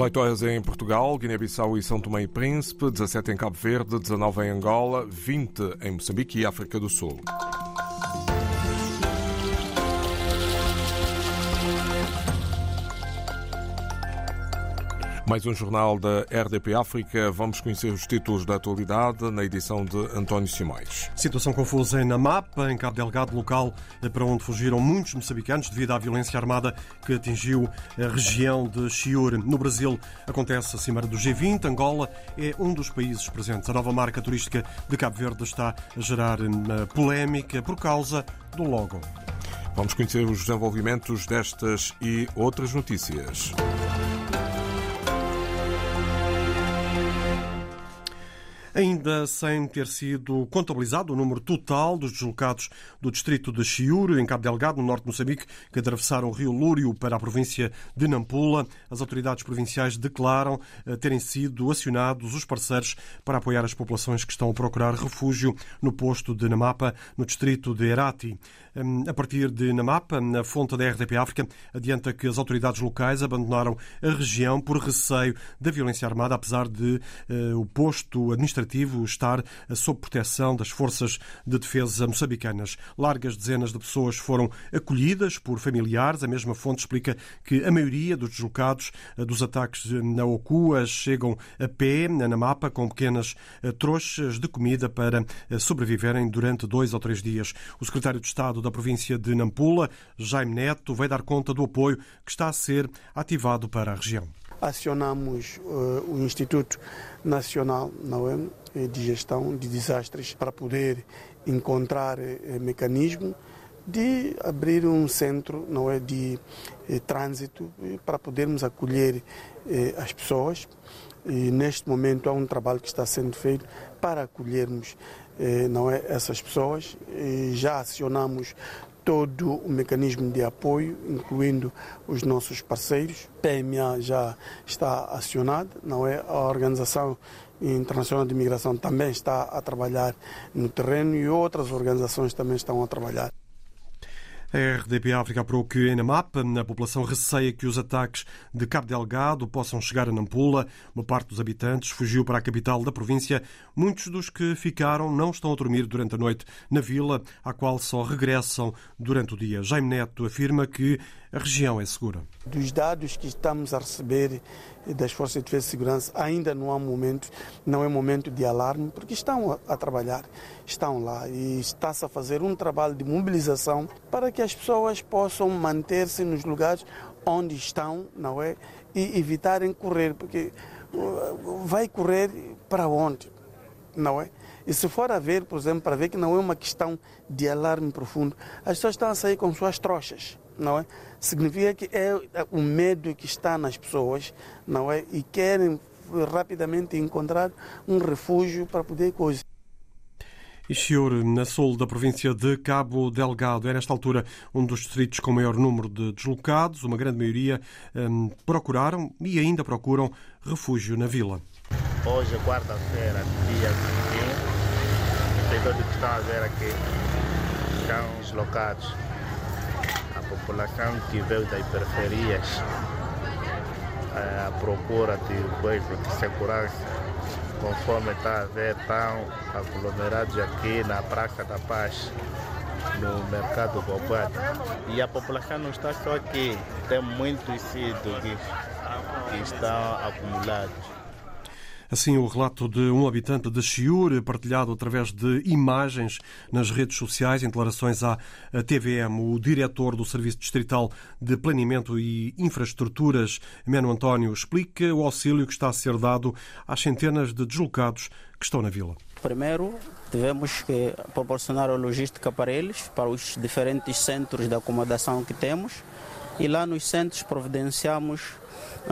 18 horas em Portugal, Guiné-Bissau e São Tomé e Príncipe, 17 em Cabo Verde, 19 em Angola, 20 em Moçambique e África do Sul. Mais um jornal da RDP África. Vamos conhecer os títulos da atualidade na edição de António Simões. Situação confusa em Namapa, em Cabo Delgado, local para onde fugiram muitos moçambicanos devido à violência armada que atingiu a região de Chiure. No Brasil, acontece a Cimeira do G20. Angola é um dos países presentes. A nova marca turística de Cabo Verde está a gerar polémica por causa do logo. Vamos conhecer os desenvolvimentos destas e outras notícias. Ainda sem ter sido contabilizado o número total dos deslocados do distrito de Chiure, em Cabo Delgado, no norte de Moçambique, que atravessaram o rio Lúrio para a província de Nampula, as autoridades provinciais declaram eh, terem sido acionados os parceiros para apoiar as populações que estão a procurar refúgio no posto de Namapa, no distrito de Herati. Hum, a partir de Namapa, na fonte da RDP África, adianta que as autoridades locais abandonaram a região por receio da violência armada, apesar de uh, o posto administrativo estar sob proteção das forças de defesa moçambicanas. Largas dezenas de pessoas foram acolhidas por familiares. A mesma fonte explica que a maioria dos deslocados uh, dos ataques na Ocua chegam a pé, na Namapa, com pequenas uh, trouxas de comida para sobreviverem durante dois ou três dias. O secretário de Estado da província de Nampula, Jaime Neto, vai dar conta do apoio que está a ser ativado para a região. Acionamos uh, o Instituto Nacional não é, de Gestão de Desastres para poder encontrar uh, mecanismo de abrir um centro não é, de eh, trânsito para podermos acolher eh, as pessoas. E neste momento há um trabalho que está sendo feito para acolhermos eh, não é, essas pessoas. E já acionamos todo o mecanismo de apoio, incluindo os nossos parceiros. PMA já está acionada, não é? A Organização Internacional de Migração também está a trabalhar no terreno e outras organizações também estão a trabalhar. A RDP África apurou que em Namapa a população receia que os ataques de Cabo Delgado possam chegar a Nampula. Uma parte dos habitantes fugiu para a capital da província. Muitos dos que ficaram não estão a dormir durante a noite na vila, à qual só regressam durante o dia. Jaime Neto afirma que a região é segura. Dos dados que estamos a receber das Forças de Defesa e Segurança, ainda não há momento, não é momento de alarme, porque estão a, trabalhar, estão lá e está-se a fazer um trabalho de mobilização para que as pessoas possam manter-se nos lugares onde estão, não é? E evitarem correr, porque uh, vai correr para onde, não é? E se for a ver, por exemplo, para ver que não é uma questão de alarme profundo, as pessoas estão a sair com suas trouxas não é? Significa que é o medo que está nas pessoas, não é? E querem rapidamente encontrar um refúgio para poder coisar. Ixior, na sul da província de Cabo Delgado, é nesta altura um dos distritos com maior número de deslocados. Uma grande maioria um, procuraram e ainda procuram refúgio na vila. Hoje, quarta-feira, dia 21, tem todos que estão a ver aqui, estão deslocados população que veio das periferias é, à procura de coisas de segurança, conforme está a ver, estão aglomerados aqui na Praça da Paz, no mercado Bobado. E a população não está só aqui, tem muitos sítios que estão acumulados. Assim, o relato de um habitante de Chiur, partilhado através de imagens nas redes sociais, em declarações à TVM. O diretor do Serviço Distrital de Planeamento e Infraestruturas, Meno António, explica o auxílio que está a ser dado às centenas de deslocados que estão na vila. Primeiro, tivemos que proporcionar a logística para eles, para os diferentes centros de acomodação que temos. E lá nos centros providenciamos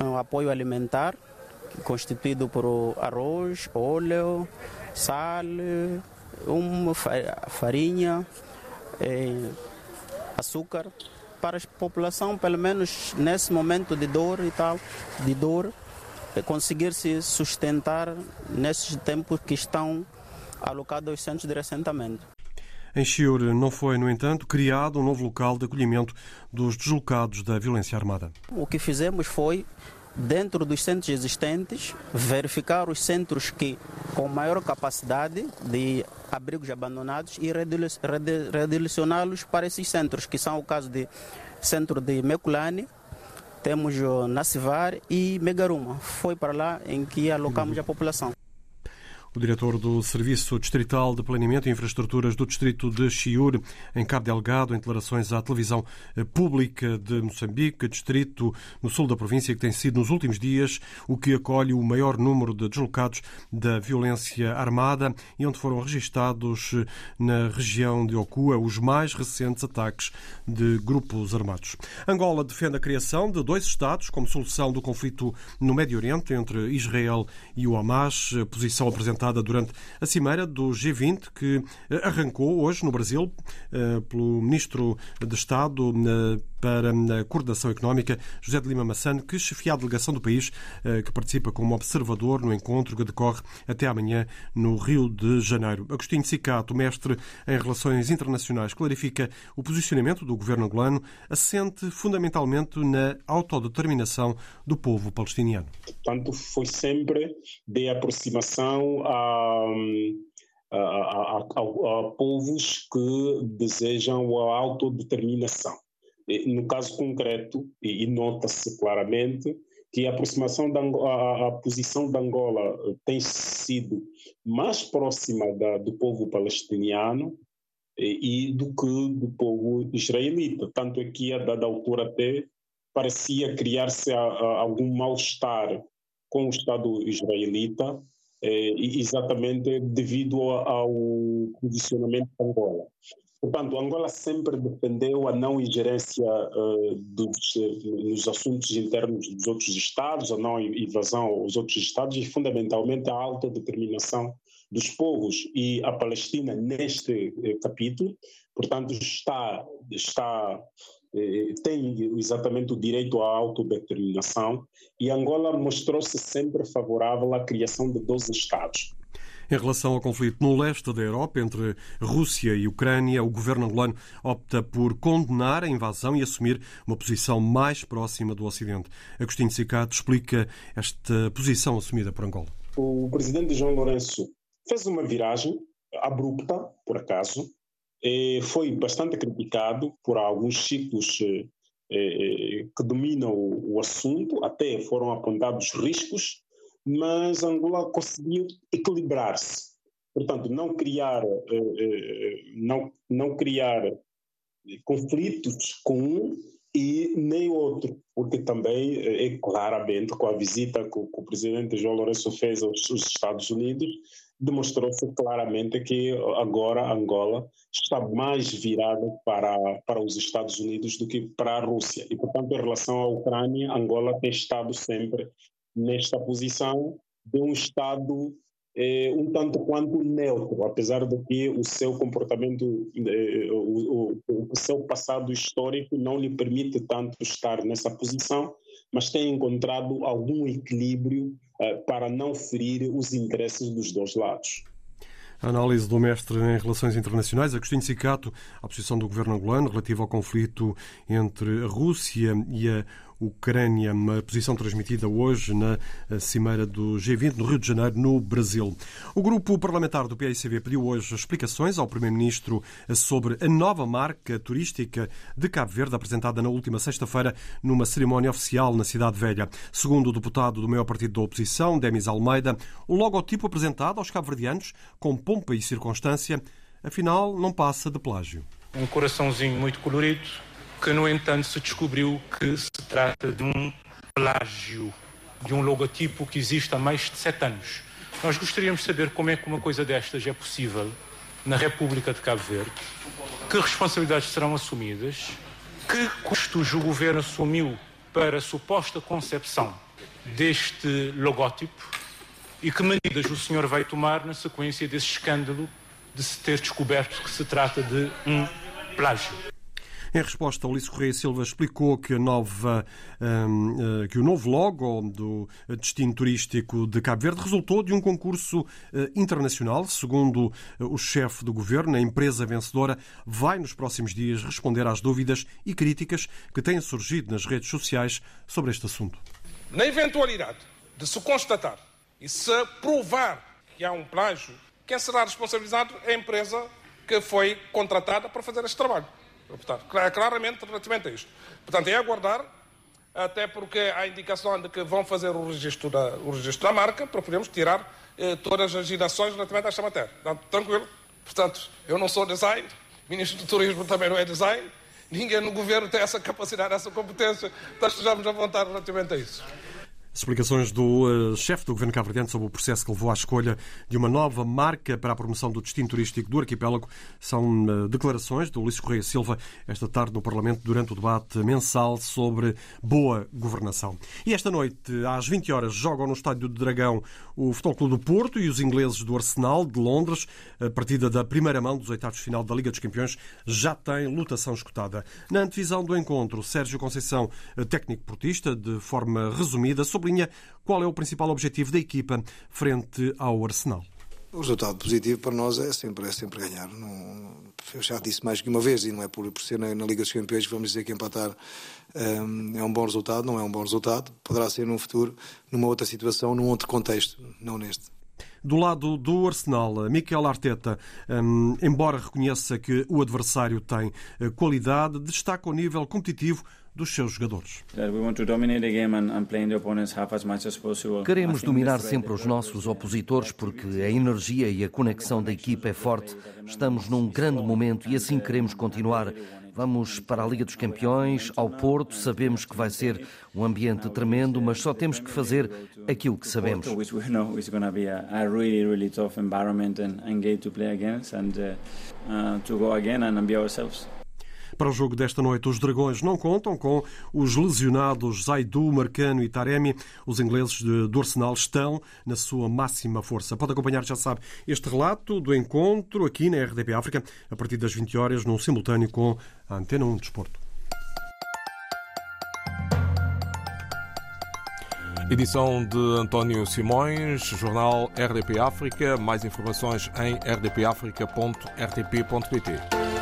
um apoio alimentar constituído por arroz, óleo, sal, uma farinha, eh, açúcar para a população, pelo menos nesse momento de dor e tal, de dor, eh, conseguir se sustentar nesses tempos que estão alocados aos centros de ressentamento. Em Chiure não foi, no entanto, criado um novo local de acolhimento dos deslocados da violência armada. O que fizemos foi dentro dos centros existentes, verificar os centros que com maior capacidade de abrigos abandonados e redirecioná-los para esses centros, que são o caso de centro de Meculane, temos Nacivar e Megaruma. Foi para lá em que alocamos a população. O diretor do Serviço Distrital de Planeamento e Infraestruturas do Distrito de Chiur, em Cabo Delgado, em declarações à televisão pública de Moçambique, distrito no sul da província, que tem sido nos últimos dias o que acolhe o maior número de deslocados da violência armada e onde foram registados na região de Okua os mais recentes ataques de grupos armados. Angola defende a criação de dois Estados como solução do conflito no Médio Oriente entre Israel e o Hamas, posição apresentada apresentada durante a cimeira do G20, que eh, arrancou hoje no Brasil eh, pelo Ministro de Estado eh, para a Coordenação Económica, José de Lima Massano, que chefia a delegação do país, que participa como observador no encontro que decorre até amanhã no Rio de Janeiro. Agostinho Cicato, mestre em Relações Internacionais, clarifica o posicionamento do governo angolano, assente fundamentalmente na autodeterminação do povo palestiniano. Portanto, foi sempre de aproximação a, a, a, a povos que desejam a autodeterminação. No caso concreto, e, nota-se claramente, que a aproximação da a, a, posição da Angola tem sido mais próxima da, do povo palestiniano e, e, do que do povo israelita. Tanto é que, a dada altura, até parecia criar-se algum mal-estar com o Estado israelita, eh, exatamente devido ao posicionamento de Angola. Portanto, Angola sempre defendeu a não ingerência uh, nos assuntos internos dos outros Estados, a não invasão aos outros Estados e, fundamentalmente, a autodeterminação dos povos. E a Palestina, neste uh, capítulo, portanto, está, está eh, tem exatamente o direito à autodeterminação e Angola mostrou-se sempre favorável à criação de 12 Estados. Em relação ao conflito no leste da Europa entre Rússia e Ucrânia, o governo angolano opta por condenar a invasão e assumir uma posição mais próxima do Ocidente. Agostinho Cicato explica esta posição assumida por Angola. O presidente João Lourenço fez uma viragem abrupta, por acaso, foi bastante criticado por alguns ciclos eh, eh, que dominam o assunto, até foram apontados riscos mas Angola conseguiu equilibrar-se. Portanto, não criar, eh, eh, não, não criar conflitos com um e nem outro, porque também eh, é claramente com a visita que o, presidente João Lourenço fez aos, Estados Unidos, demonstrou-se claramente que agora Angola está mais virada para, para os Estados Unidos do que para a Rússia. E, portanto, em relação à Ucrânia, Angola tem estado sempre nesta posição de um Estado eh, um tanto quanto neutro, apesar de que o seu comportamento, eh, o, o, o, seu passado histórico não lhe permite tanto estar nessa posição, mas tem encontrado algum equilíbrio eh, para não ferir os interesses dos dois lados. A análise do mestre em Relações Internacionais, Agostinho Cicato, a posição do governo angolano relativa ao conflito entre a Rússia e a Ucrânia, uma posição transmitida hoje na Cimeira do G20 no Rio de Janeiro, no Brasil. O grupo parlamentar do PICB pediu hoje explicações ao Primeiro-Ministro sobre a nova marca turística de Cabo Verde, apresentada na última sexta-feira numa cerimónia oficial na Cidade Velha. Segundo o deputado do maior partido da oposição, Demis Almeida, o logotipo apresentado aos cabo-verdianos, com pompa e circunstância, afinal não passa de plágio. Um coraçãozinho muito colorido, que, no entanto, se descobriu que se trata de um plágio de um logotipo que existe há mais de sete anos. Nós gostaríamos de saber como é que uma coisa destas é possível na República de Cabo Verde, que responsabilidades serão assumidas, que custos o governo assumiu para a suposta concepção deste logótipo e que medidas o senhor vai tomar na sequência desse escândalo de se ter descoberto que se trata de um plágio. Em resposta, Ulisses Correia Silva explicou que, nova, um, eh, que o novo logo do destino turístico de Cabo Verde resultou de um concurso eh, internacional. Segundo eh, o chefe do governo, a empresa vencedora vai nos próximos dias responder às dúvidas e críticas que têm surgido nas redes sociais sobre este assunto. Na eventualidade de se constatar e se provar que há um plágio, quem será responsabilizado é a empresa que foi contratada para fazer este trabalho. Portanto, claramente relativamente a isto. Portanto, é aguardar, até porque há indicação de que vão fazer o registro da, o registro da marca para podermos tirar eh, todas as gerações relativamente a esta matéria. Portanto, tranquilo. Portanto, eu não sou design, Ministro do Turismo também não é design, ninguém no governo tem essa capacidade, essa competência, nós estejamos à vontade relativamente a isso. Explicações do uh, chefe do governo cabo sobre o processo que levou à escolha de uma nova marca para a promoção do destino turístico do arquipélago são uh, declarações de Ulisses Correia Silva esta tarde no Parlamento durante o debate mensal sobre boa governação. E esta noite, às 20 horas, jogam no Estádio do Dragão o Futebol Clube do Porto e os ingleses do Arsenal de Londres. A partida da primeira mão dos oitavos de final da Liga dos Campeões já tem lutação escutada. Na antevisão do encontro, Sérgio Conceição, eh, técnico portista, de forma resumida, sobre sublinha qual é o principal objetivo da equipa frente ao Arsenal. O resultado positivo para nós é sempre, é sempre ganhar. Não, eu já disse mais que uma vez, e não é por, por ser na, na, Liga dos Campeões que vamos dizer que empatar um, é um bom resultado, não é um bom resultado. Poderá ser no futuro, numa outra situação, num outro contexto, não neste. Do lado do Arsenal, Mikel Arteta, um, embora reconheça que o adversário tem eh, qualidade, destaca o nível competitivo dos seus jogadores. Queremos dominar sempre os nossos opositores porque a energia e a conexão da equipa é forte. Estamos num grande momento e assim queremos continuar. Vamos para a Liga dos Campeões, ao Porto, sabemos que vai ser um ambiente tremendo, mas só temos que fazer aquilo que sabemos. Para o jogo desta noite, os Dragões não contam com os lesionados Zaidu, Marcano e Taremi. Os ingleses do Arsenal estão na sua máxima força. Pode acompanhar, já sabe, este relato do encontro aqui na RDP África, a partir das 20 horas, num simultâneo com a Antena 1 Desporto. Edição de António Simões, jornal RDP África. Mais informações em rdpafrica.rtp.pt.